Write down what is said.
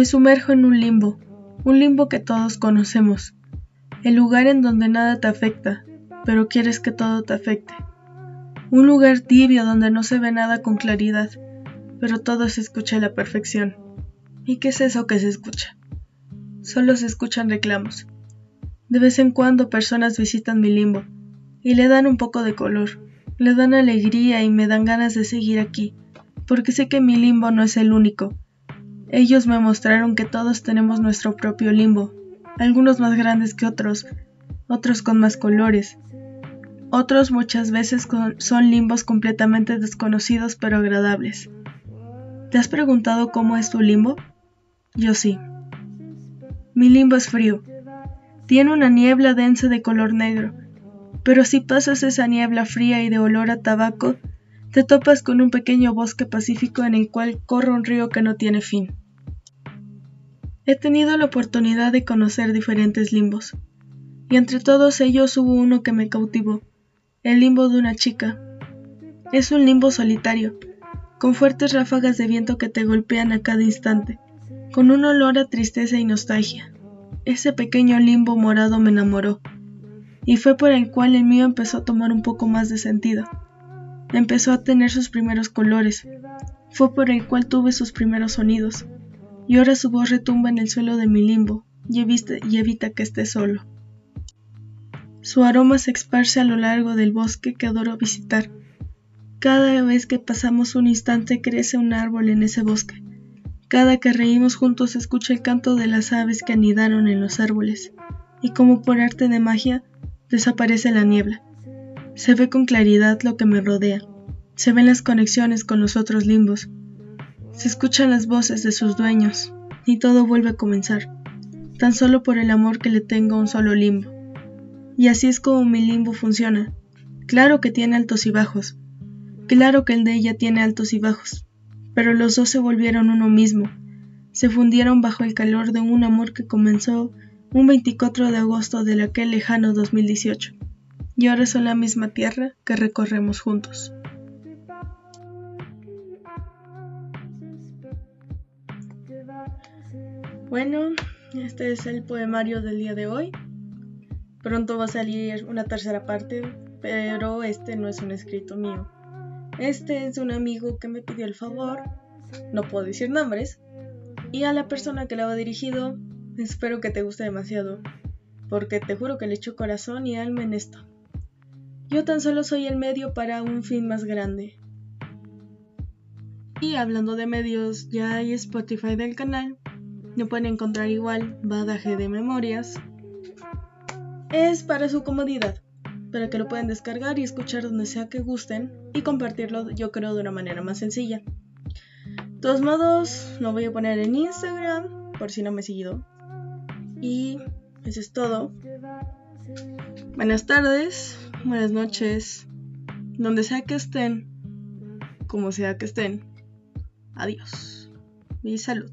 Me sumerjo en un limbo, un limbo que todos conocemos, el lugar en donde nada te afecta, pero quieres que todo te afecte. Un lugar tibio donde no se ve nada con claridad, pero todo se escucha a la perfección. ¿Y qué es eso que se escucha? Solo se escuchan reclamos. De vez en cuando personas visitan mi limbo y le dan un poco de color, le dan alegría y me dan ganas de seguir aquí, porque sé que mi limbo no es el único. Ellos me mostraron que todos tenemos nuestro propio limbo, algunos más grandes que otros, otros con más colores. Otros muchas veces son limbos completamente desconocidos pero agradables. ¿Te has preguntado cómo es tu limbo? Yo sí. Mi limbo es frío. Tiene una niebla densa de color negro, pero si pasas esa niebla fría y de olor a tabaco, te topas con un pequeño bosque pacífico en el cual corre un río que no tiene fin. He tenido la oportunidad de conocer diferentes limbos, y entre todos ellos hubo uno que me cautivó, el limbo de una chica. Es un limbo solitario, con fuertes ráfagas de viento que te golpean a cada instante, con un olor a tristeza y nostalgia. Ese pequeño limbo morado me enamoró, y fue por el cual el mío empezó a tomar un poco más de sentido. Empezó a tener sus primeros colores, fue por el cual tuve sus primeros sonidos, y ahora su voz retumba en el suelo de mi limbo y evita, y evita que esté solo. Su aroma se esparce a lo largo del bosque que adoro visitar. Cada vez que pasamos un instante crece un árbol en ese bosque. Cada que reímos juntos escucha el canto de las aves que anidaron en los árboles, y como por arte de magia, desaparece la niebla. Se ve con claridad lo que me rodea, se ven las conexiones con los otros limbos, se escuchan las voces de sus dueños y todo vuelve a comenzar, tan solo por el amor que le tengo a un solo limbo. Y así es como mi limbo funciona. Claro que tiene altos y bajos. Claro que el de ella tiene altos y bajos. Pero los dos se volvieron uno mismo. Se fundieron bajo el calor de un amor que comenzó un 24 de agosto de aquel lejano 2018. Y ahora son la misma tierra que recorremos juntos. Bueno, este es el poemario del día de hoy. Pronto va a salir una tercera parte, pero este no es un escrito mío. Este es un amigo que me pidió el favor, no puedo decir nombres, y a la persona que lo ha dirigido, espero que te guste demasiado, porque te juro que le echo corazón y alma en esto. Yo tan solo soy el medio para un fin más grande. Y hablando de medios, ya hay Spotify del canal, lo pueden encontrar igual badaje de memorias. Es para su comodidad, para que lo puedan descargar y escuchar donde sea que gusten y compartirlo yo creo de una manera más sencilla. De todos modos, lo voy a poner en Instagram por si no me he seguido. Y eso es todo. Buenas tardes, buenas noches, donde sea que estén, como sea que estén. Adiós. Mi salud.